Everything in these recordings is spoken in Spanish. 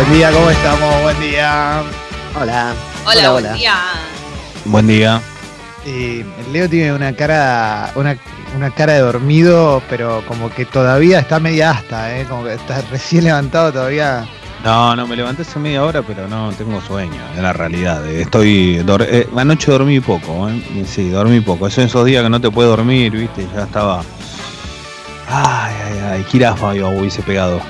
Buen día, ¿cómo estamos? Buen día. Hola. Hola, buen día. Buen día. Eh, Leo tiene una cara, una, una cara de dormido, pero como que todavía está media hasta, ¿eh? Como que está recién levantado todavía. No, no, me levanté hace media hora, pero no tengo sueño, es la realidad. Eh, Estoy. dor- eh, anoche dormí poco, ¿eh? Sí, dormí poco. Eso esos días que no te puedes dormir, ¿viste? Ya estaba. Ay, ay, ay, jirafa yo hubiese pegado.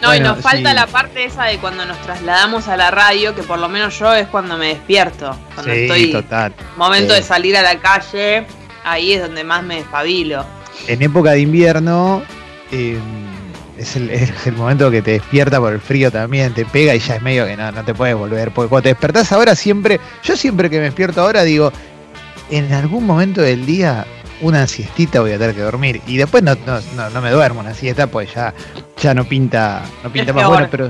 No, y nos falta sí. la parte esa de cuando nos trasladamos a la radio, que por lo menos yo es cuando me despierto. Cuando sí, estoy total. momento Sí. de salir a la calle, ahí es donde más me despabilo. En época de invierno eh, es, el, es el momento que te despierta por el frío también, te pega y ya es medio que no, no te puedes volver. Porque cuando te despertás ahora siempre, yo siempre que me despierto ahora digo, en algún momento del día una siestita voy a tener que dormir. Y después no, no, no, no me duermo una siesta, pues ya, ya no pinta, no pinta Es más bueno, pero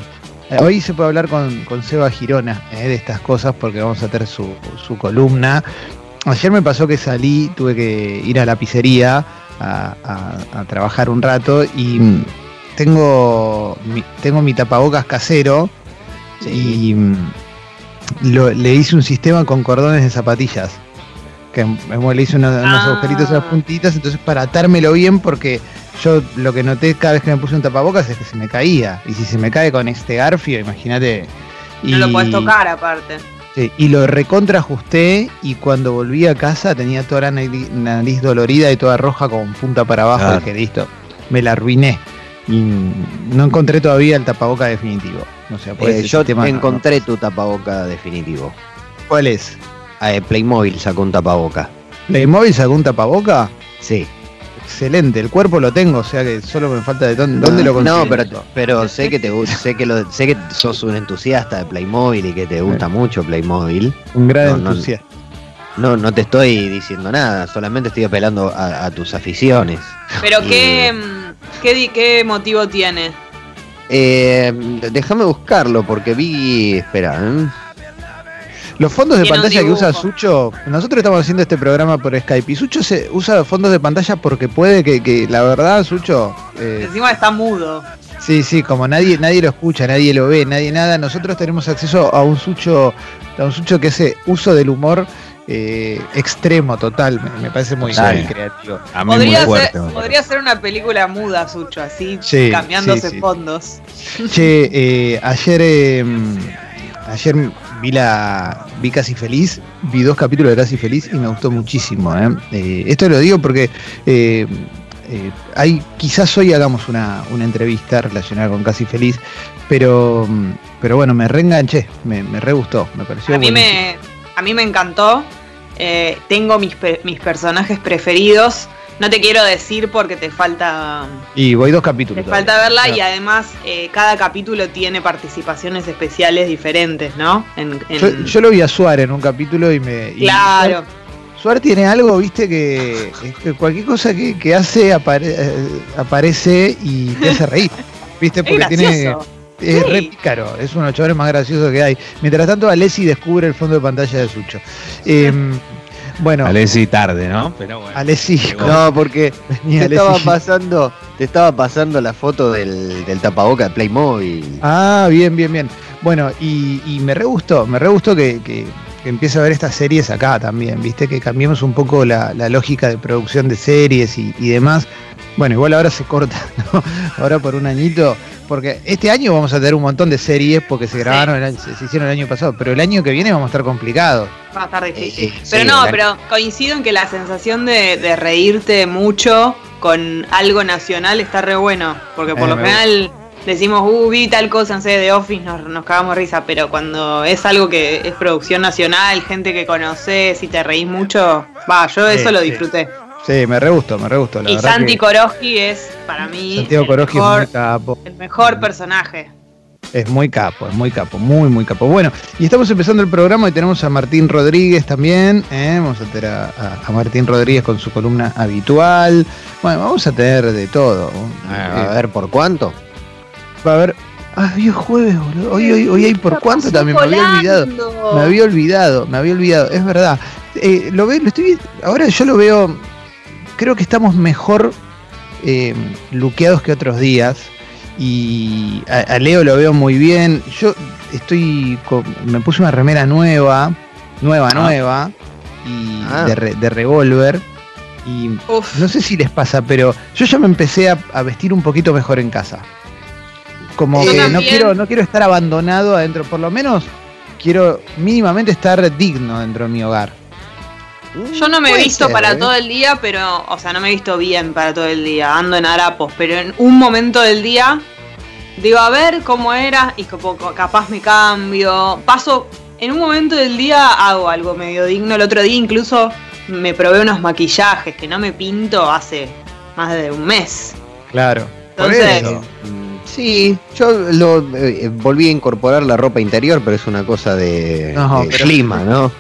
eh, hoy se puede hablar con, con Seba Girona eh, de estas cosas porque vamos a tener su, su columna. Ayer me pasó que salí, tuve que ir a la pizzería a, a- a trabajar un rato y mm, tengo mi, tengo mi tapabocas casero y mm, lo- le hice un sistema con cordones de zapatillas. Que me- le hice una- unos Ah. agujeritos, unas puntitas, entonces para atármelo bien porque yo lo que noté cada vez que me puse un tapabocas es que se me caía. Y si se me cae con este garfio, imagínate. No lo y- podés tocar aparte. Sí, y lo recontrajusté y cuando volví a casa tenía toda la nariz, nariz dolorida y toda roja con punta para abajo. Claro. Dije, listo, me la arruiné. Y no encontré todavía el tapaboca definitivo. No sé, pues Eh, yo no- encontré tu tapaboca definitivo. ¿Cuál es? Eh, Playmobil sacó un tapaboca. ¿Playmobil sacó un tapaboca? Sí. Excelente, el cuerpo lo tengo, o sea que solo me falta de dónde, dónde lo consigo. No, pero, pero sé que te sé que lo, sé que sos un entusiasta de Playmobil y que te gusta mucho Playmobil. Un gran no, no. entusiasta. No, no te estoy diciendo nada, solamente estoy apelando a, a tus aficiones. Pero Y- ¿qué, mm, qué, qué motivo tiene? Eh, déjame buscarlo porque vi. Espera, ¿eh? Los fondos de pantalla que usa. Sucho, nosotros estamos haciendo este programa por Skype y Sucho se usa fondos de pantalla porque puede que, que la verdad, Sucho, eh, Encima está mudo. Sí, sí, como nadie, nadie lo escucha, nadie lo ve, nadie nada, nosotros tenemos acceso a un sucho, a un sucho que hace uso del humor eh, extremo, total, me, me parece muy, muy creativo. A mí muy Podría, fuerte. ser, podría ser una película muda, Sucho, así, Sí, cambiándose sí, sí. fondos. Che, eh, ayer, eh, ayer vi la, vi Casi Feliz, vi dos capítulos de Casi Feliz y me gustó muchísimo. ¿eh? Eh, esto lo digo porque eh, eh, hay, quizás hoy hagamos una, una entrevista relacionada con Casi Feliz, pero, pero bueno, me reenganché, me, me re gustó, me pareció A mí buenísimo. me, a mí me encantó. Tengo mis, mis personajes preferidos. No te quiero decir porque te falta Y voy dos capítulos. te falta verla y además eh, cada capítulo tiene participaciones especiales diferentes, ¿no? En, en- Yo, yo lo vi a Suárez en un capítulo y me. y claro. Suárez tiene algo, viste, que, cualquier cosa que, que hace apare- eh, aparece y te hace reír. ¿Viste? Es Porque tiene. Es Sí. re pícaro, es uno de los chavales más graciosos que hay. Mientras tanto, Alessi descubre el fondo de pantalla de Sucho. Em, bueno, Alessi tarde, ¿no? Pero bueno. Alessi. No, porque te estaba pasando, te estaba pasando la foto del, del tapaboca de Playmobil. Ah, bien, bien, bien. Bueno, y, y me re gustó, me re gustó que, que, que empiece a ver estas series acá también, ¿viste? Que cambiemos un poco la, la lógica de producción de series y, y demás. Bueno, igual ahora se corta, ¿no? Ahora por un añito, porque este año vamos a tener un montón de series porque se grabaron, el año- se, se hicieron el año pasado, pero el año que viene vamos a estar complicados. Va a estar difícil. Eh, eh, pero sí, no, pero coincido en que la sensación de, de reírte mucho con algo nacional está re bueno. Porque por Eh, lo general decimos, uh, vi tal cosa, no sé, de Office, nos, nos cagamos risa. Pero cuando es algo que es producción nacional, gente que conoces y te reís mucho, va, yo eso lo disfruté. Sí, me re gustó, me re gustó. La y Santi que Koroski es, para mí, Santiago el, Coroji es mejor, muy capo. el mejor personaje. Es muy capo, es muy capo, muy, muy capo. Bueno, y estamos empezando el programa y tenemos a Martín Rodríguez también. ¿eh? Vamos a tener a, a- a Martín Rodríguez con su columna habitual. Bueno, vamos a tener de todo. A Eh, ver, ¿por cuánto? va a haber. Ah, hoy es jueves, boludo. Hoy, hoy, hoy hay por cuánto también, me había olvidado. Me había olvidado, me había olvidado, es verdad. Eh, lo veo, lo estoy ahora yo lo veo, creo que estamos mejor eh, luqueados que otros días. Y a, a Leo lo veo muy bien. Yo estoy. con- me puse una remera nueva, nueva, Ah. nueva, y Ah. de, re- de revólver. Y Uf. no sé si les pasa, pero yo ya me empecé a, a vestir un poquito mejor en casa. Como Yo que no quiero, no quiero estar abandonado adentro, por lo menos quiero mínimamente estar digno dentro de mi hogar. Yo no me he visto ser, para ¿eh? todo el día, pero, o sea, no me he visto bien para todo el día, ando en harapos, pero en un momento del día digo, a ver cómo era y capaz me cambio. Paso, en un momento del día hago algo medio digno. El otro día incluso me probé unos maquillajes que no me pinto hace más de un mes. Claro. Por Entonces- eso. Mm, Sí, yo lo eh, volví a incorporar la ropa interior, pero es una cosa de, No, de pero- clima, ¿no?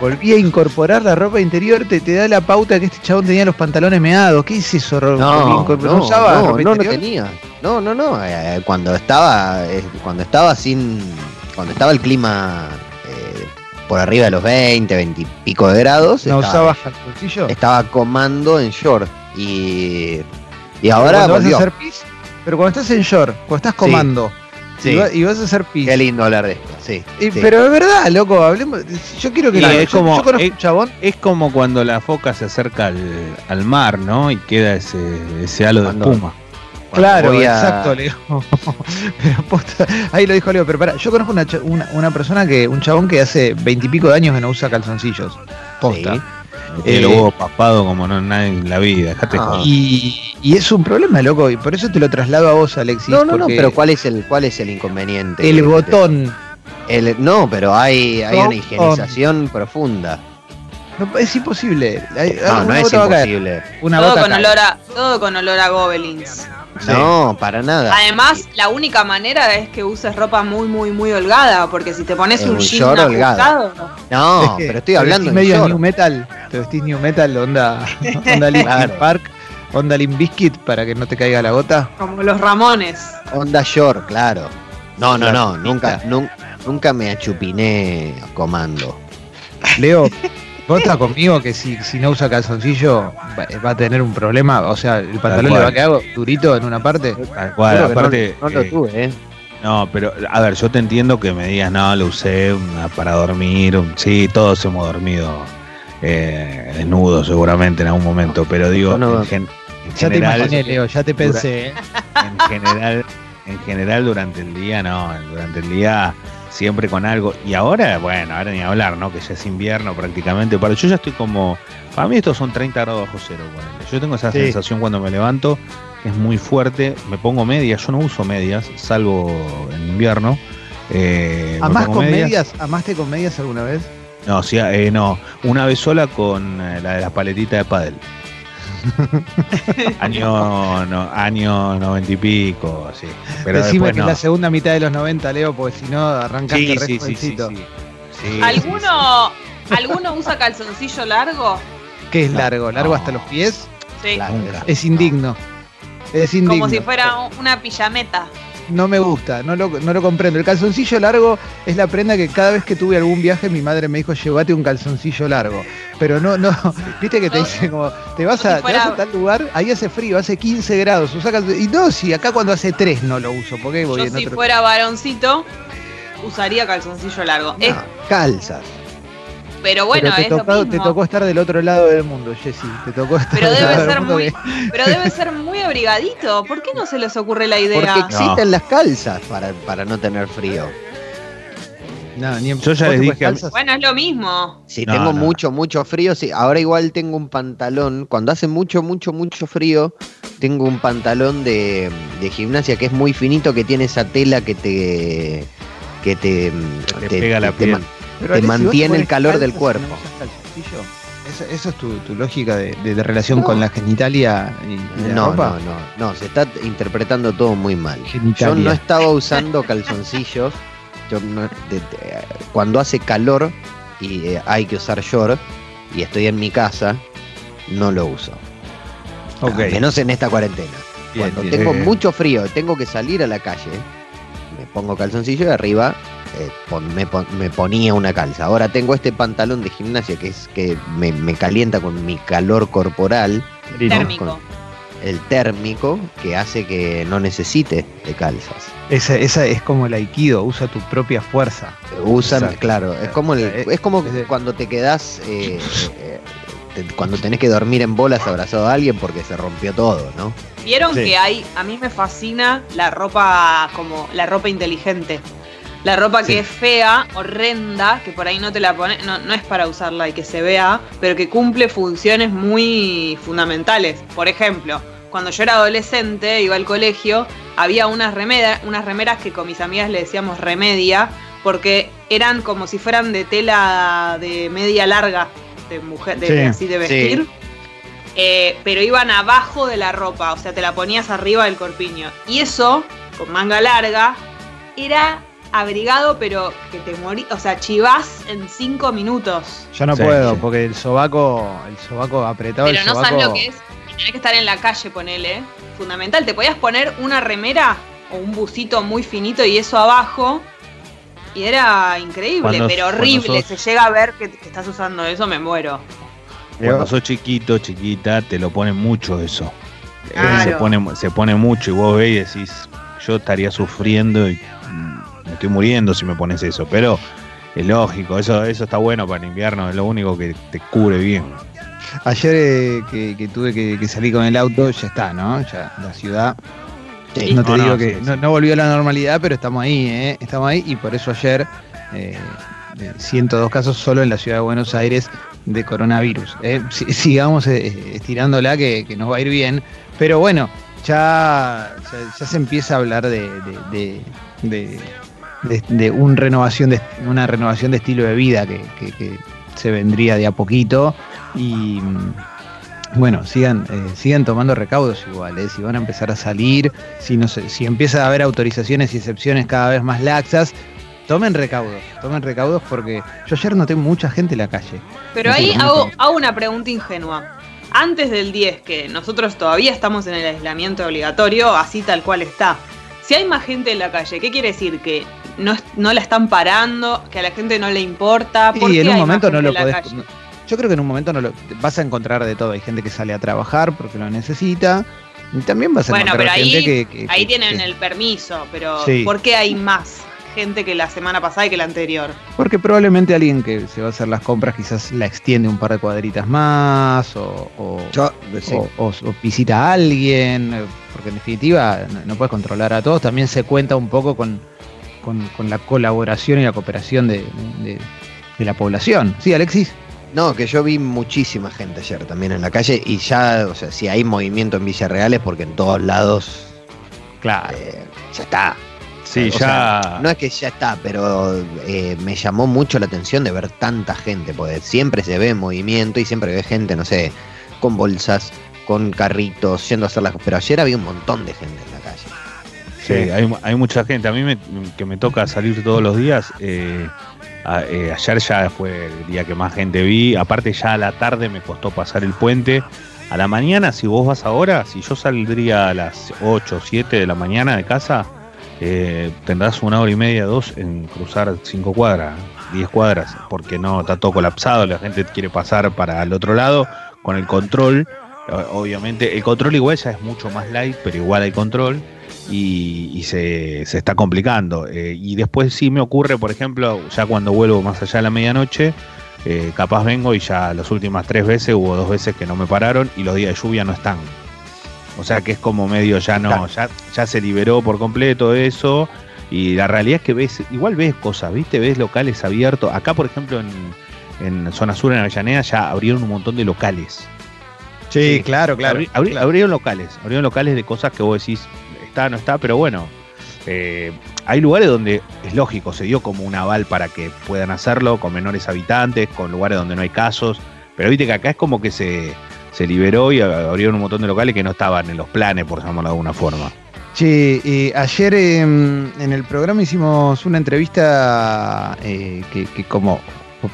Volví a incorporar la ropa interior, te, te da la pauta que este chabón tenía los pantalones meados. ¿Qué es eso? Ro- No, Incorpor- no, usaba no, ropa no, no tenía. No, no, no. eh, cuando estaba, eh, cuando estaba sin, cuando estaba el clima eh, por arriba de los 20, 20 y pico de grados, ¿No estaba, usabas calzoncillo? estaba comando en short y y ahora cuando vas a volvió. hacer pis, pero cuando estás en short, cuando estás comando Sí. Y, va- y vas a hacer pis. Qué lindo hablar de esto, sí. Y- sí. Pero es verdad, loco, hablemos. Yo quiero que Y la- es yo, como- yo conozco es- un chabón. Es como cuando la foca se acerca al, al mar, ¿no? Y queda ese, ese halo de espuma. Claro, a- exacto, Leo. pero posta, ahí lo dijo Leo, pero para, yo conozco una, una, una persona que, un chabón que hace veintipico de años que no usa calzoncillos. Posta. Sí. Eh, los huevos papados como no nadie en la vida. Dejate Ah. Y, y es un problema, loco, y por eso te lo traslado a vos, Alexis. No, no, no, pero ¿cuál es el cuál es el inconveniente? El botón. El- no, pero hay, hay una higienización profunda. No, es imposible. Hay- No, no es imposible. Una Todo gota con, olor a, todo con olor a gobelins. Sí. No, para nada. Además, la única manera es que uses ropa muy, muy, muy holgada, porque si te pones Es un un jean short holgado. No, Es que pero estoy hablando en medio short. new metal. Te vestís new metal, onda, onda Linkin. Park, onda Limp Bizkit para que no te caiga la gota. como los Ramones. Onda short, claro. No, no, no, nunca, nun- nunca me achupiné comando. Leo, vos estás conmigo que si, si no usa calzoncillo va, va a tener un problema. O sea, el pantalón le va a quedar durito en una parte. Tal cual, no- lo eh, tuve, ¿eh? No, pero a ver, yo te entiendo que me digas, no, lo usé una para dormir. un- sí, todos hemos dormido eh, desnudos seguramente en algún momento, pero digo, no- en, gen- en Ya te general, imaginé, Leo, ya te pensé. ¿eh? en general, en general durante el día, no, durante el día siempre con algo. Y ahora, bueno, ahora ni hablar, ¿no? Que ya es invierno prácticamente. Pero yo ya estoy como, para mí estos son 30 grados bajo cero. ponele. Yo tengo esa Sí. sensación cuando me levanto, que es muy fuerte. Me pongo medias, yo no uso medias, salvo en invierno. Eh, me ¿Amás pongo con medias? ¿Amaste con medias alguna vez? No, sí, eh, no, una vez sola con eh, la de las paletitas de pádel. año, no, año noventa y pico, sí. Pero Decime después que no. es la segunda mitad de los 90, Leo, porque si no arrancaste Sí, re sí, sí, sí, jovencito. sí. Sí, ¿Alguno, ¿Alguno usa calzoncillo largo? ¿Qué es largo? ¿Largo no. hasta los pies? Sí. Es indigno. Es indigno. Como si fuera una pijameta. No me gusta, no lo, no lo comprendo. El calzoncillo largo es la prenda que cada vez que tuve algún viaje mi madre me dijo, llévate un calzoncillo largo. Pero no, no, viste que te No. dice como, te vas, a, si te vas fuera- a tal lugar, ahí hace frío, hace 15 grados, usa calzon- Y no, si acá cuando hace 3 no lo uso, porque voy Yo en si otro... fuera varoncito, usaría calzoncillo largo. Es- calzas. Pero bueno, pero te, es lo tocó, te mismo. tocó estar del otro lado del mundo, Jessy. Te tocó estar Pero del debe lado del ser mundo muy, que- pero debe ser muy abrigadito. ¿Por qué no se les ocurre la idea? Porque existen las calzas para, para no tener frío. No, ni en- Yo ya ¿vos les dije a-? Bueno, es lo mismo. Si No, tengo no. mucho, mucho frío, sí. Ahora igual tengo un pantalón. Cuando hace mucho, mucho, mucho frío, tengo un pantalón de, de gimnasia que es muy finito, que tiene esa tela que te. que te. Te pega la te piel. Pero, te si mantiene el calor del cuerpo. no usas calzoncillo, Eso, eso es tu, tu lógica de, de- de relación con la genitalia y, y la No, ropa. no, no, no, se está interpretando todo muy mal. Yo Genitalia. no estaba usando calzoncillos. Yo no- de- de- cuando hace calor y eh, hay que usar short y estoy en mi casa, no lo uso. Ok. Al menos en esta cuarentena. Bien, Cuando bien. tengo mucho frío, tengo que salir a la calle, me pongo calzoncillo y arriba eh, pon- me, pon- me ponía una calza. Ahora tengo este pantalón de gimnasia que es que me, me calienta con mi calor corporal. ¿no? Térmico. Con- el térmico que hace que no necesite de calzas. Esa, esa es como el aikido, usa tu propia fuerza. Exacto. claro, es como el- Eh, es como cuando te quedás eh, eh, te- cuando tenés que dormir en bolas abrazado a alguien porque se rompió todo, ¿no? Vieron Sí. que hay, a mí me fascina la ropa como la ropa inteligente. La ropa que es fea, horrenda, que por ahí no te la pones, no, no es para usarla y que se vea, pero que cumple funciones muy fundamentales. Por ejemplo, cuando yo era adolescente, iba al colegio, había unas, unas remeras que con mis amigas le decíamos remedia, porque eran como si fueran de tela de media larga, de mujer, de, Sí. así de vestir. Sí. Eh, pero iban abajo de la ropa, o sea, te la ponías arriba del corpiño. Y eso, con manga larga, era abrigado, pero que te morí, o sea, chivás en cinco minutos. Yo no Sí, puedo, porque el sobaco, el sobaco apretado, Pero el no sobaco. sabes lo que es. Tenés que estar en la calle, ponele. Fundamental. Te podías poner una remera o un busito muy finito y eso abajo. Y era increíble, Cuando- pero horrible. sos- Se llega a ver que, que estás usando eso, me muero. Cuando sos chiquito, chiquita, te lo ponen mucho eso. Eh, Claro. Se, pone, se pone mucho y vos ves y decís, yo estaría sufriendo y me estoy muriendo si me pones eso. Pero es lógico, eso, eso está bueno para el invierno, es lo único que te cubre bien. Ayer eh, que, que tuve que, que salir con el auto, ya está, ¿no? Ya la ciudad. Sí. no te No, digo no, que sí, no, sí. no volvió a la normalidad, pero estamos ahí, ¿eh? Estamos ahí y por eso ayer eh, eh, 102 casos solo en la ciudad de Buenos Aires de coronavirus. ¿eh? Si- sigamos eh, estirándola que, que nos va a ir bien, pero bueno, ya, ya, ya se empieza a hablar de, de, de- de- de- de un renovación de, una renovación de estilo de vida que, que- que se vendría de a poquito y mm, bueno, sigan, eh, sigan tomando recaudos igual, ¿eh? si van a empezar a salir, si, no sé, si empieza a haber autorizaciones y excepciones cada vez más laxas, tomen recaudos, tomen recaudos porque yo ayer noté mucha gente en la calle. Pero No ahí ¿cómo hago, hago una pregunta ingenua. Antes del 10, que nosotros todavía estamos en el aislamiento obligatorio, así tal cual está. Si hay más gente en la calle, ¿qué quiere decir? ¿Que no, no la están parando? ¿Que a la gente no le importa? ¿Por Y en un momento no lo podés. no- yo creo que en un momento no lo vas a encontrar de todo. Hay gente que sale a trabajar porque lo necesita. Y también vas a Bueno, encontrar pero ahí- gente que, que- Ahí que- tienen que- el permiso, pero Sí. ¿por qué hay más gente que la semana pasada y que la anterior? Porque probablemente alguien que se va a hacer las compras quizás la extiende un par de cuadritas más o, o- Yo, sí. o, o- o visita a alguien, eh, porque en definitiva no, no puedes controlar a todos, también se cuenta un poco con, con- con la colaboración y la cooperación de, de- de la población. Sí, Alexis. No, que yo vi muchísima gente ayer también en la calle y ya, o sea, si hay movimiento en Villarreal es porque en todos lados Claro. eh, ya está. Sí, O ya. sea, no es que ya está, pero eh, me llamó mucho la atención de ver tanta gente, porque siempre se ve movimiento y siempre ve gente, no sé, con bolsas, con carritos, yendo a hacer las... Pero ayer había un montón de gente en la. Sí, hay, hay mucha gente. A mí me- que me toca salir todos los días. eh, eh, ayer ya fue el día que más gente vi. Aparte ya a la tarde me costó pasar el puente. A la mañana, si vos vas ahora, si yo saldría a las 8 o 7 de la mañana de casa, eh, tendrás una hora y media, dos en cruzar 5 cuadras, 10 cuadras, porque no está todo colapsado, la gente quiere pasar para el otro lado con el control. Obviamente, el control igual ya es mucho más light, pero igual hay control y, y se, se está complicando. Eh, y después sí me ocurre, por ejemplo, ya cuando vuelvo más allá de la medianoche, eh, capaz vengo y ya las últimas tres veces hubo dos veces que no me pararon y los días de lluvia no están. O sea que es como medio ya no, ya, ya se liberó por completo eso. Y la realidad es que ves, igual ves cosas, ¿viste? Ves locales abiertos. Acá, por ejemplo, en, en zona sur, en Avellaneda, ya abrieron un montón de locales. Sí, Sí, claro, claro. Abri- abri- abrieron locales, abrieron locales de cosas que vos decís, está, no está, pero bueno. eh, hay lugares donde es lógico, se dio como un aval para que puedan hacerlo, con menores habitantes, con lugares donde no hay casos. Pero viste que acá es como que se, se liberó y abrieron un montón de locales que no estaban en los planes, por llamarlo de alguna forma. Che, eh, ayer em, en el programa hicimos una entrevista eh, que, que como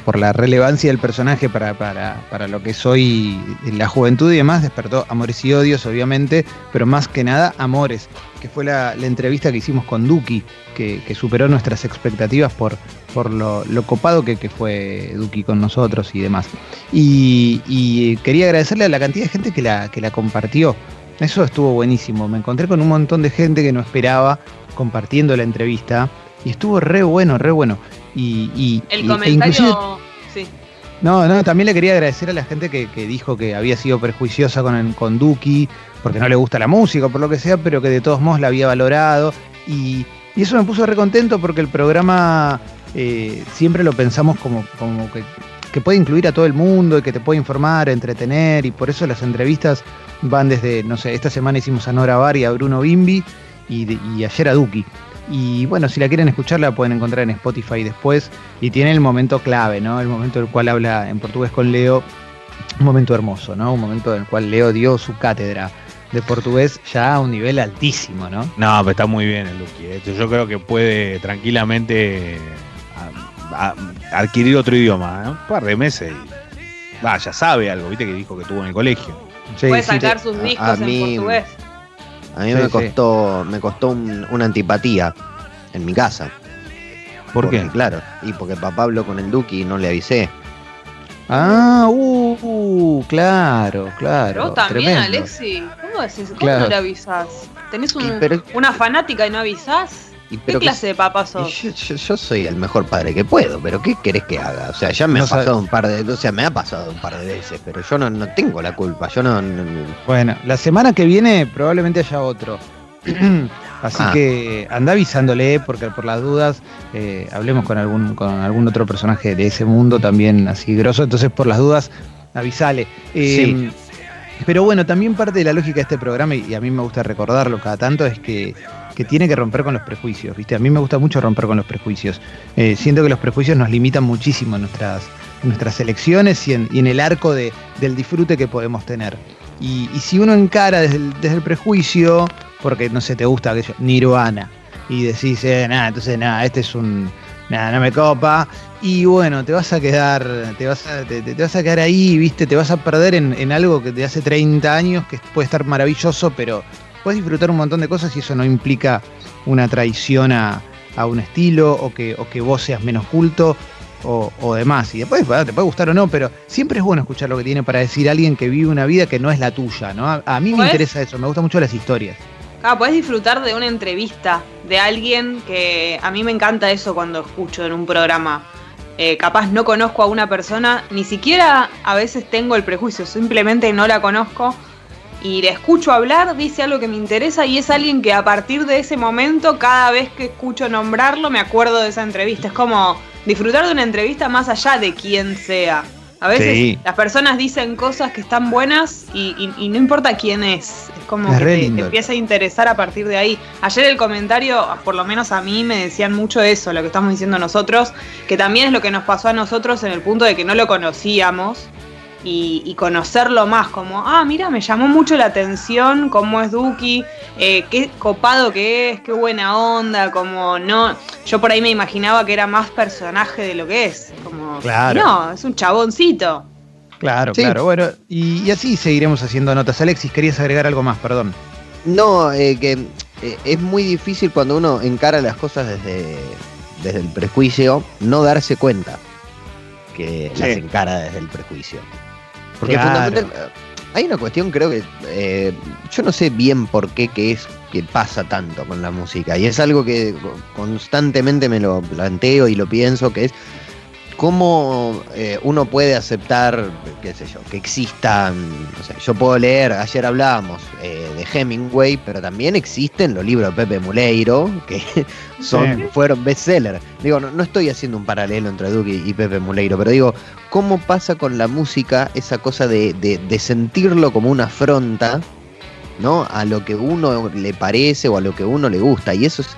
por la relevancia del personaje para, para, para lo que soy en la juventud y demás, despertó amores y odios, obviamente, pero más que nada amores, que fue la, entrevista que hicimos con Duki, que, superó nuestras expectativas por, por lo, copado que, que fue Duki con nosotros y demás. Y, y quería agradecerle a la cantidad de gente que la, que la compartió Eso estuvo buenísimo. Me encontré con un montón de gente que no esperaba compartiendo la entrevista y estuvo re bueno, re bueno. Y, y El y- e comentario. sí. no, no, también le quería agradecer a la gente que, que dijo que había sido prejuiciosa con, el- con Duki, porque no le gusta la música o por lo que sea, pero que de todos modos la había valorado. Y, y eso me puso re contento porque el programa eh, siempre lo pensamos como, como que, que puede incluir a todo el mundo y que te puede informar, entretener, y por eso las entrevistas van desde, no sé, esta semana hicimos a Nora Bar y a Bruno Bimbi, y, y ayer a Duki. Y bueno, si la quieren escuchar, la pueden encontrar en Spotify después. Y tiene el momento clave, ¿no? El momento en el cual habla en portugués con Leo. Un momento hermoso, ¿no? Un momento en el cual Leo dio su cátedra de portugués ya a un nivel altísimo, ¿no? No, pero está muy bien el Lucky. eh. Yo creo que puede tranquilamente a- a- adquirir otro idioma, ¿eh? un par de meses y va, ya sabe algo, viste que dijo que tuvo en el colegio. Sí, Puede sacar sus a- discos a en mí- portugués. A mí Sí, me sí. costó, me costó un- una antipatía en mi casa. ¿Por Porque, qué? Claro, y porque papá habló con el Duki y no le avisé. Ah, uh, uh, claro, claro. Pero vos también, tremendo. Alexi. ¿Cómo decís? ¿Cómo Claro. no le avisás? ¿Tenés un- Y pero- una fanática y no avisás? Y ¿Qué pero que- clase de papá sos? yo, yo- yo soy el mejor padre que puedo, pero ¿qué querés que haga? O sea, ya me No ha sabe- pasado un par de, o sea, me ha pasado un par de veces, pero yo no, no tengo la culpa, yo no, no- Bueno, la semana que viene probablemente haya otro. Así Ah. que anda avisándole, porque por las dudas eh, hablemos con algún, con algún otro personaje de ese mundo también así grosso. Entonces, por las dudas, avisale. Eh, Sí. Pero bueno, también parte de la lógica de este programa, y a mí me gusta recordarlo cada tanto, es que, que tiene que romper con los prejuicios. ¿viste? A mí me gusta mucho romper con los prejuicios. Eh, siento que los prejuicios nos limitan muchísimo en nuestras, nuestras elecciones y en, el arco de- del disfrute que podemos tener. Y, si uno encara desde el, desde el prejuicio, porque no sé, te gusta aquello, Nirvana, y decís, eh, nada, entonces nada, este es un. Nada, no me copa. Y bueno, te vas a quedar, te vas a, te vas a quedar ahí, viste, te vas a perder en, en algo que de hace 30 años, que puede estar maravilloso, pero puedes disfrutar un montón de cosas y eso no implica una traición a, a un estilo o que, o que vos seas menos culto o, o demás. Y después te puede gustar o no, pero siempre es bueno escuchar lo que tiene para decir alguien que vive una vida que no es la tuya, ¿no? A, a mí me interesa eso, me gustan mucho las historias. Ah, podés disfrutar de una entrevista de alguien que a mí me encanta eso cuando escucho en un programa. Eh, capaz no conozco a una persona, ni siquiera a veces tengo el prejuicio, simplemente no la conozco y le escucho hablar, dice algo que me interesa y es alguien que a partir de ese momento, cada vez que escucho nombrarlo, me acuerdo de esa entrevista. Es como disfrutar de una entrevista más allá de quién sea. A veces Sí. las personas dicen cosas que están buenas y, y- y no importa quién es. Es como Es que te, empieza a interesar a partir de ahí. Ayer el comentario, por lo menos a mí, me decían mucho eso, lo que estamos diciendo nosotros, que también es lo que nos pasó a nosotros en el punto de que no lo conocíamos y, y conocerlo más, como, ah, mira, me llamó mucho la atención cómo es Duki, eh, qué copado que es, qué buena onda, como no, yo por ahí me imaginaba que era más personaje de lo que es, como, Claro. no, es un chaboncito. Claro, Sí. claro. Bueno, y, y así seguiremos haciendo notas. Alexis, querías agregar algo más, perdón. No, eh, que eh, es muy difícil cuando uno encara las cosas desde, desde el prejuicio, no darse cuenta que Sí. las encara desde el prejuicio. Porque Claro. fundamental- hay una cuestión, creo que eh, yo no sé bien por qué que es que pasa tanto con la música y es algo que constantemente me lo planteo y lo pienso que es cómo eh, uno puede aceptar, qué sé yo, que existan, no sé, yo puedo leer, ayer hablábamos eh, de Hemingway, pero también existen los libros de Pepe Muleiro, que son, Sí. fueron bestseller. Digo, no, no estoy haciendo un paralelo entre Duque y Pepe Muleiro, pero digo, ¿cómo pasa con la música esa cosa de, de- de sentirlo como una afronta, ¿no? A lo que uno le parece o a lo que uno le gusta, y eso es...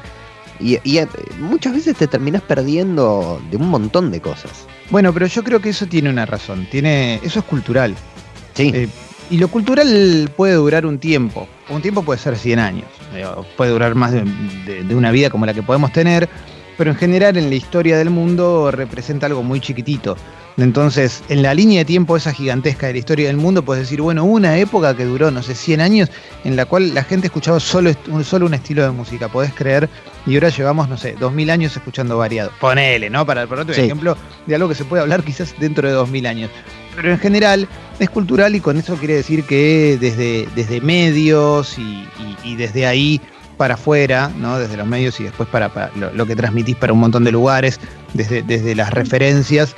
Y, y, muchas veces te terminas perdiendo de un montón de cosas. Bueno, pero yo creo que eso tiene una razón. Tiene, eso es cultural. Sí. Eh, y lo cultural puede durar un tiempo. Un tiempo puede ser 100 años. eh, puede durar más de, de- de una vida como la que podemos tener. Pero en general en la historia del mundo representa algo muy chiquitito. Entonces, en la línea de tiempo esa gigantesca de la historia del mundo, puedes decir, bueno, una época que duró, no sé, 100 años, en la cual la gente escuchaba solo, solo un estilo de música, podés creer, y ahora llevamos, no sé, 2000 años escuchando variado. Ponele, ¿no? Para otro Sí. ejemplo de algo que se puede hablar quizás dentro de 2000 años. pero en general es cultural y con eso quiere decir que desde, desde medios y, desde ahí para afuera, ¿no? desde los medios y después para, lo, que transmitís para un montón de lugares, desde, desde las referencias,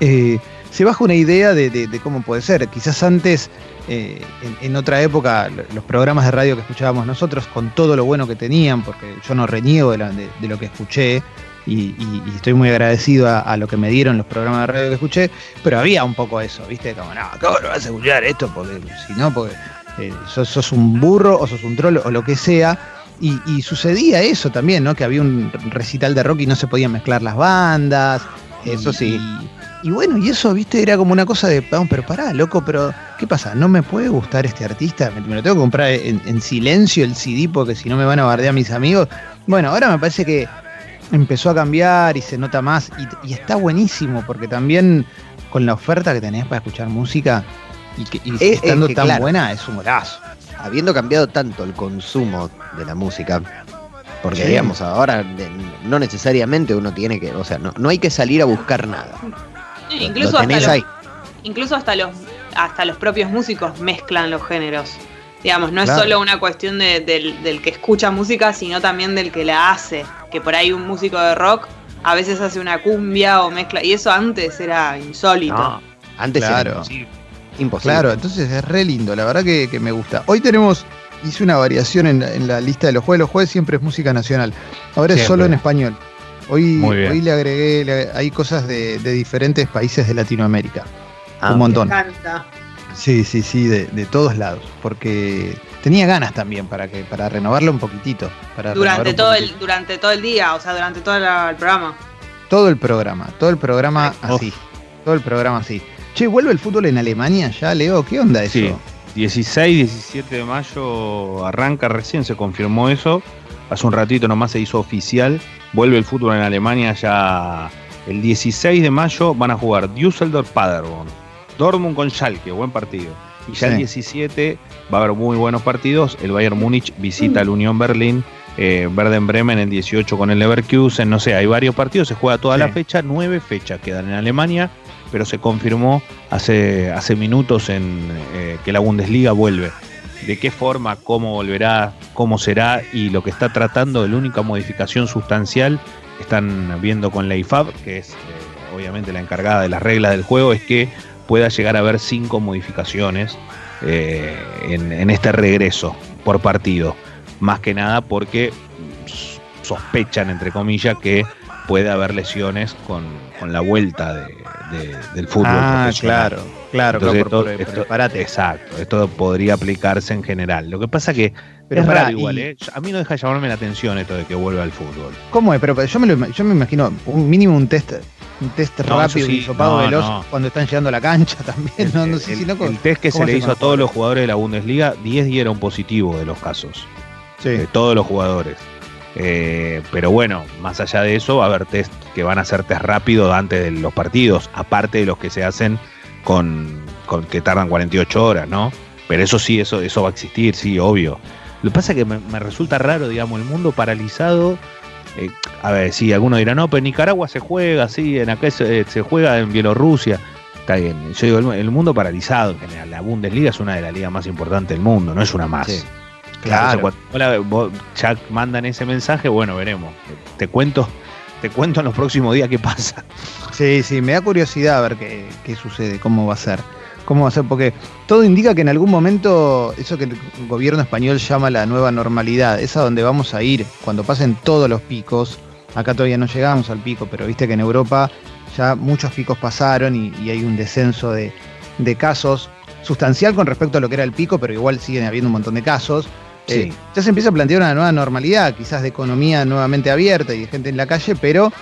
eh, se baja una idea de, cómo puede ser. Quizás antes, eh, en, otra época, los programas de radio que escuchábamos nosotros, con todo lo bueno que tenían, porque yo no reniego de, lo que escuché, y, estoy muy agradecido a, lo que me dieron los programas de radio que escuché, pero había un poco eso, ¿viste? Como, no, ¿cómo no vas a escuchar esto? Porque si no, porque eh, sos, un burro o sos un troll o lo que sea. Y, sucedía eso también, ¿no? Que había un recital de rock y no se podían mezclar las bandas. Eso sí. Y, bueno, y eso, viste, era como una cosa de, vamos, pero pará, loco, pero ¿qué pasa? ¿No me puede gustar este artista? ¿Me, lo tengo que comprar en, en, silencio el CD porque si no me van a bardear mis amigos? Bueno, ahora me parece que empezó a cambiar y se nota más y, está buenísimo porque también con la oferta que tenés para escuchar música y, que, estando tan buena es un golazo. Habiendo cambiado tanto el consumo de la música, porque digamos, ahora no necesariamente uno tiene que, o sea, no, hay que salir a buscar nada. Incluso, hasta los, incluso hasta los hasta los propios músicos mezclan los géneros. Digamos, no es solo una cuestión del, que escucha música, sino también del que la hace. Que por ahí un músico de rock a veces hace una cumbia o mezcla. Y eso antes era insólito. antes era imposible. Claro, entonces es re lindo, la verdad que, me gusta. Hoy tenemos, hice una variación en, la lista de los jueves. Los jueves siempre es música nacional. Ahora es solo en español. Hoy, hoy le agregué, hay cosas de, diferentes países de Latinoamérica. Ah, un montón. Me encanta. Sí, sí, sí, de, todos lados, porque tenía ganas también para que para renovarlo un poquitito. Para durante todo el durante todo el día, o sea, durante todo el, programa. Todo el programa, todo el programa así, todo el programa así. Che, vuelve el fútbol en Alemania ya, Leo, ¿qué onda eso? Sí, 16, 17 de mayo arranca recién, se confirmó eso. Hace un ratito nomás se hizo oficial. Vuelve el fútbol en Alemania ya el 16 de mayo van a jugar Düsseldorf Paderborn. Dortmund con Schalke, buen partido. Y ya el 17 va a haber muy buenos partidos. El Bayern Múnich visita al Unión Berlín. Eh, Verden Bremen en 18 con el Leverkusen. No sé, hay varios partidos. Se juega toda la fecha. Nueve fechas quedan en Alemania. Pero se confirmó hace, hace minutos en, eh, que la Bundesliga vuelve. De qué forma, cómo volverá, cómo será y lo que está tratando, la única modificación sustancial están viendo con la IFAB, que es eh, obviamente la encargada de las reglas del juego, es que pueda llegar a haber cinco modificaciones eh, en, este regreso por partido. Más que nada porque sospechan, entre comillas, que puede haber lesiones con, la vuelta del fútbol. Ah, claro, claro, claro Exacto, esto podría aplicarse en general. Lo que pasa que pero es raro igual, ¿eh? A mí no deja de llamarme la atención esto de que vuelva al fútbol. ¿Cómo es? Pero yo me, yo me imagino un mínimo un test un test rápido y sopado veloz cuando están llegando a la cancha también. El, no, sé si el test que se le hizo a todos los jugadores de la Bundesliga, 10 dieron positivo de los casos. De todos los jugadores. Eh, pero bueno, más allá de eso, va a haber test que van a ser test rápido antes de los partidos, aparte de los que se hacen con, que tardan 48 horas, ¿no? Pero eso sí, eso, eso va a existir, sí, obvio. Lo que pasa es que me, resulta raro, digamos, el mundo paralizado eh, a ver, sí, algunos dirán, no, pero Nicaragua se juega, sí, en acá se, juega en Bielorrusia. Está bien, yo digo, el, mundo paralizado en general. La Bundesliga es una de las ligas más importantes del mundo, no es una más. Claro. cuando ya mandan ese mensaje, bueno, veremos. Te cuento, te cuento en los próximos días qué pasa. Sí, sí, me da curiosidad a ver qué, qué sucede, cómo va a ser cómo va a ser, porque todo indica que en algún momento eso que el gobierno español llama la nueva normalidad, es a donde vamos a ir cuando pasen todos los picos. Acá todavía no llegamos al pico, pero viste que en Europa ya muchos picos pasaron y, hay un descenso de, casos sustancial con respecto a lo que era el pico, pero igual siguen habiendo un montón de casos. Eh, ya se empieza a plantear una nueva normalidad, quizás de economía nuevamente abierta y de gente en la calle, pero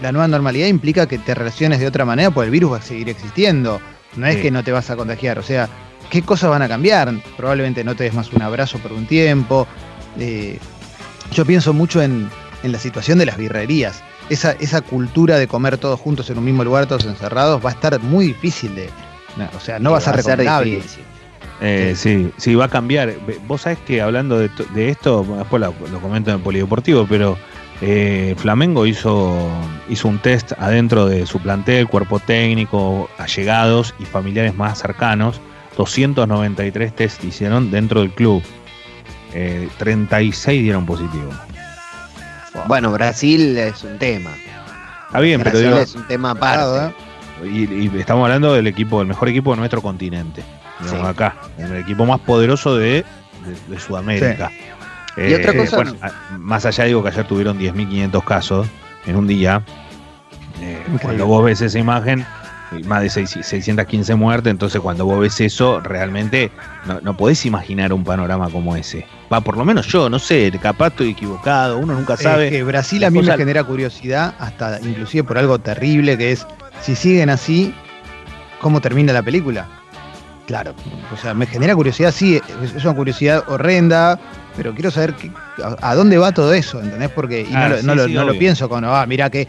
la nueva normalidad implica que te relaciones de otra manera, porque el virus va a seguir existiendo. No es que no te vas a contagiar, o sea, ¿qué cosas van a cambiar? Probablemente no te des más un abrazo por un tiempo. Eh, yo pienso mucho en, la situación de las birrerías. Esa, esa cultura de comer todos juntos en un mismo lugar, todos encerrados, va a estar muy difícil de. o sea, no va a ser recomendable. Eh, sí, sí, va a cambiar. Vos sabés que hablando de, esto, después lo, comento en el polideportivo, pero Eh, Flamengo hizo, hizo un test adentro de su plantel, cuerpo técnico, allegados y familiares más cercanos. 293 test hicieron dentro del club. Eh, 36 dieron positivo. Bueno, Brasil es un tema. Está bien, pero Brasil digo, es un tema aparte. y, y estamos hablando del equipo, el mejor equipo de nuestro continente. Digamos, Sí. acá, el equipo más poderoso de, de- de Sudamérica. Y otra cosa- bueno, más allá digo que ayer tuvieron 10.500 casos en un día. Eh, cuando vos ves esa imagen, más de seis- 615 muertes, entonces cuando vos ves eso, realmente no, no podés imaginar un panorama como ese. Va, por lo menos yo, no sé, capaz estoy equivocado, uno nunca sabe. Es que Brasil a mí me genera curiosidad, hasta inclusive por algo terrible que es, si siguen así, ¿cómo termina la película? Claro, o sea, me genera curiosidad, sí, es una curiosidad horrenda, pero quiero saber qué- a, a dónde va todo eso, ¿entendés? Porque y Ah, no, sí, no lo- sí, no lo obvio. pienso como, ah, mira que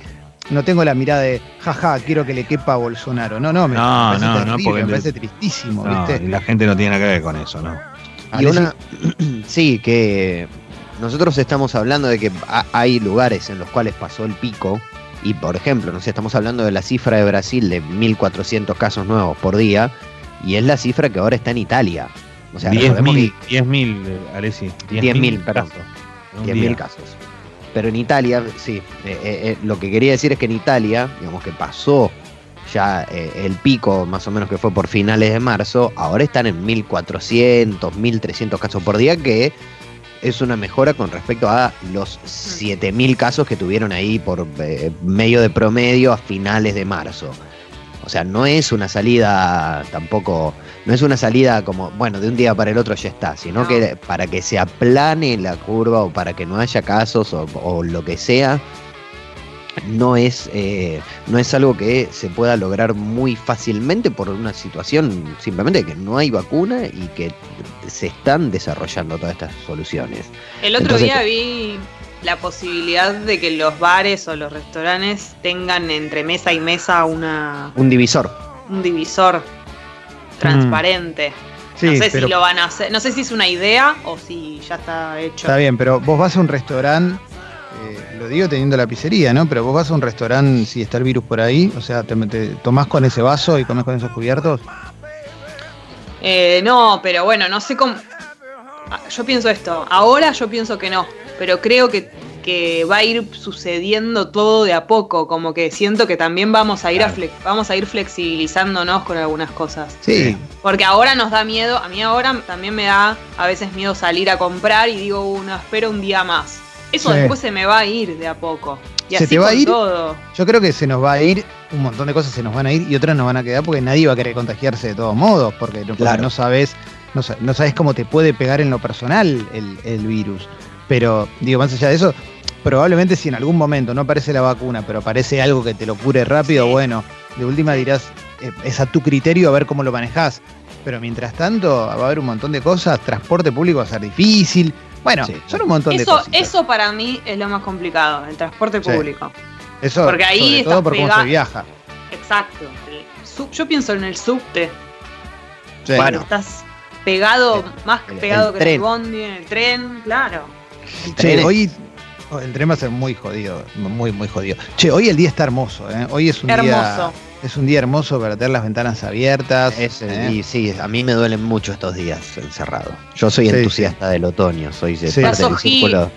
no tengo la mirada de, jaja, quiero que le quepa a Bolsonaro. No, no, me, No, me parece no, no, terrible, porque me te- parece tristísimo, No, ¿viste? y la gente no tiene nada que ver con eso, ¿no? Y una, sí, que nosotros estamos hablando de que ha- hay lugares en los cuales pasó el pico. Y por ejemplo, no sé, estamos hablando de la cifra de Brasil de 1.400 casos nuevos por día. Y es la cifra que ahora está en Italia. O sea, recordemos 10.000, que 10.000, eh, Alessi. 10.000, perdón. casos en un 10.000 día. casos. Pero en Italia, sí, eh, eh, eh, lo que quería decir es que en Italia, digamos que pasó ya eh, el pico, más o menos que fue por finales de marzo, ahora están en 1.400, 1.300 casos por día, que es una mejora con respecto a los 7.000 casos que tuvieron ahí por medio de promedio a finales de marzo. O sea, no es una salida tampoco, no es una salida como, bueno, de un día para el otro ya está, sino No. que para que se aplane la curva o para que no haya casos o, o lo que sea, no es, eh, no es algo que se pueda lograr muy fácilmente por una situación simplemente que no hay vacuna y que se están desarrollando todas estas soluciones. El otro Entonces- día vi la posibilidad de que los bares o los restaurantes tengan entre mesa y mesa una, Un divisor. un divisor transparente. Sí, no sé pero si lo van a hacer, no sé si es una idea o si ya está hecho. Está bien, pero vos vas a un restaurante, eh, lo digo teniendo la pizzería, ¿no? Pero vos vas a un restaurante si está el virus por ahí, o sea, te, te tomás con ese vaso y comés con esos cubiertos. Eh, no, pero bueno, no sé cómo. Ah, Yo pienso esto. Ahora yo pienso que no, pero creo que, que va a ir sucediendo todo de a poco. Como que siento que también vamos a ir a Claro. flex- vamos a ir flexibilizándonos con algunas cosas. Sí, Porque ahora nos da miedo, a mí ahora también me da a veces miedo salir a comprar y digo, uno, espero un día más. Eso Sí. después se me va a ir de a poco. Y ¿Se así te va a con ir? todo. yo creo que se nos va a ir, un montón de cosas se nos van a ir y otras nos van a quedar porque nadie va a querer contagiarse de todos modos, porque, no- porque Claro. no sabes, no, sa- no sabes cómo te puede pegar en lo personal el, el virus. Pero, digo, más allá de eso, probablemente si en algún momento no aparece la vacuna, pero aparece algo que te lo cure rápido, Sí. bueno, de última dirás, eh, es a tu criterio a ver cómo lo manejás. Pero mientras tanto, va a haber un montón de cosas, transporte público va a ser difícil. Bueno, Sí. son un montón de Eso, cosas. eso para mí es lo más complicado, el transporte Sí. público. Eso, porque ahí sobre todo por cómo se viaja. Exacto. Sub- yo pienso en el subte. Sí. Bueno. Estás pegado, El- más el- pegado el que tren. el bondi, en el tren, claro. Che, hoy oh, el tren va a ser muy jodido, muy, muy jodido. Che, hoy el día está hermoso, ¿eh? Hoy es un día Hermoso. es un día hermoso para tener las ventanas abiertas. Es, ¿eh? Y sí, a mí me duelen mucho estos días encerrado. Yo soy Sí, entusiasta del otoño, soy de Sí. parte Las del círculo.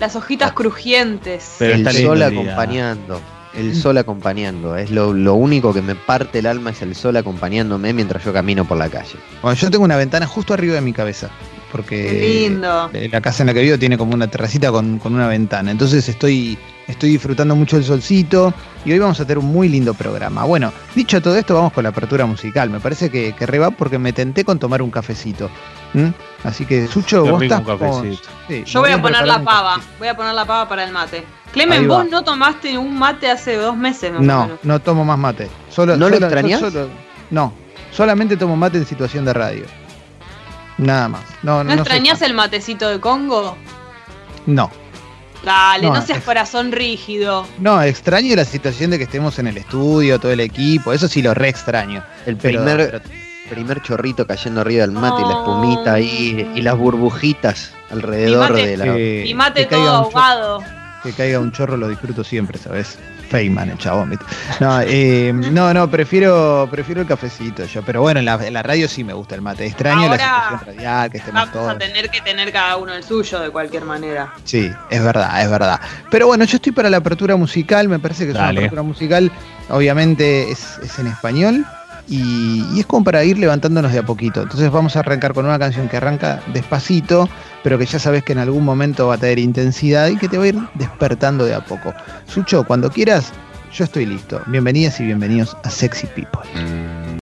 Las hojitas Ah. crujientes. Pero el sol el día. acompañando. El sol acompañando. Es lo, lo único que me parte el alma es el sol acompañándome mientras yo camino por la calle. Bueno, yo tengo una ventana justo arriba de mi cabeza, porque lindo. eh, la casa en la que vivo tiene como una terracita con, con una ventana. Entonces estoy, estoy disfrutando mucho el solcito y hoy vamos a tener un muy lindo programa. Bueno, dicho todo esto, vamos con la apertura musical. Me parece que, que re va porque me tenté con tomar un cafecito. ¿Mm? Así que, Sucho, Qué vos estás un con- cafecito. sí, Yo voy a poner la pava. Voy a poner la pava para el mate. Clemen, vos no tomaste un mate hace dos meses, más No, menos. no tomo más mate. Solo, ¿No lo solo- solo- no, solamente tomo mate en situación de radio. Nada más. No, ¿No, no, fan. el matecito de Congo? No. Dale, no, No, seas es- corazón rígido. No, extraño la situación de que estemos en el estudio, todo el equipo, eso sí lo re extraño. El Pero- primer, pero- primer chorrito cayendo arriba del mate y la espumita ahí y las burbujitas alrededor Mi mate- de la. Y mate todo ahogado. que caiga un chorro lo disfruto siempre, ¿sabes? Feynman, el chabón. ¿viste? No, eh, no, no, prefiero, prefiero el cafecito yo. Pero bueno, en la, en la radio sí me gusta el mate. Extraño Ahora la situación radial, que estemos Vamos todos. a tener que tener cada uno el suyo de cualquier manera. Sí, es verdad, es verdad. Pero bueno, yo estoy para la apertura musical, me parece que es una apertura musical, obviamente es, es en español y, es como para ir levantándonos de a poquito. Entonces vamos a arrancar con una canción que arranca despacito, pero que ya sabes que en algún momento va a tener intensidad y que te va a ir despertando de a poco. Sucho, cuando quieras, yo estoy listo. Bienvenidas y bienvenidos a Sexy People. Mm.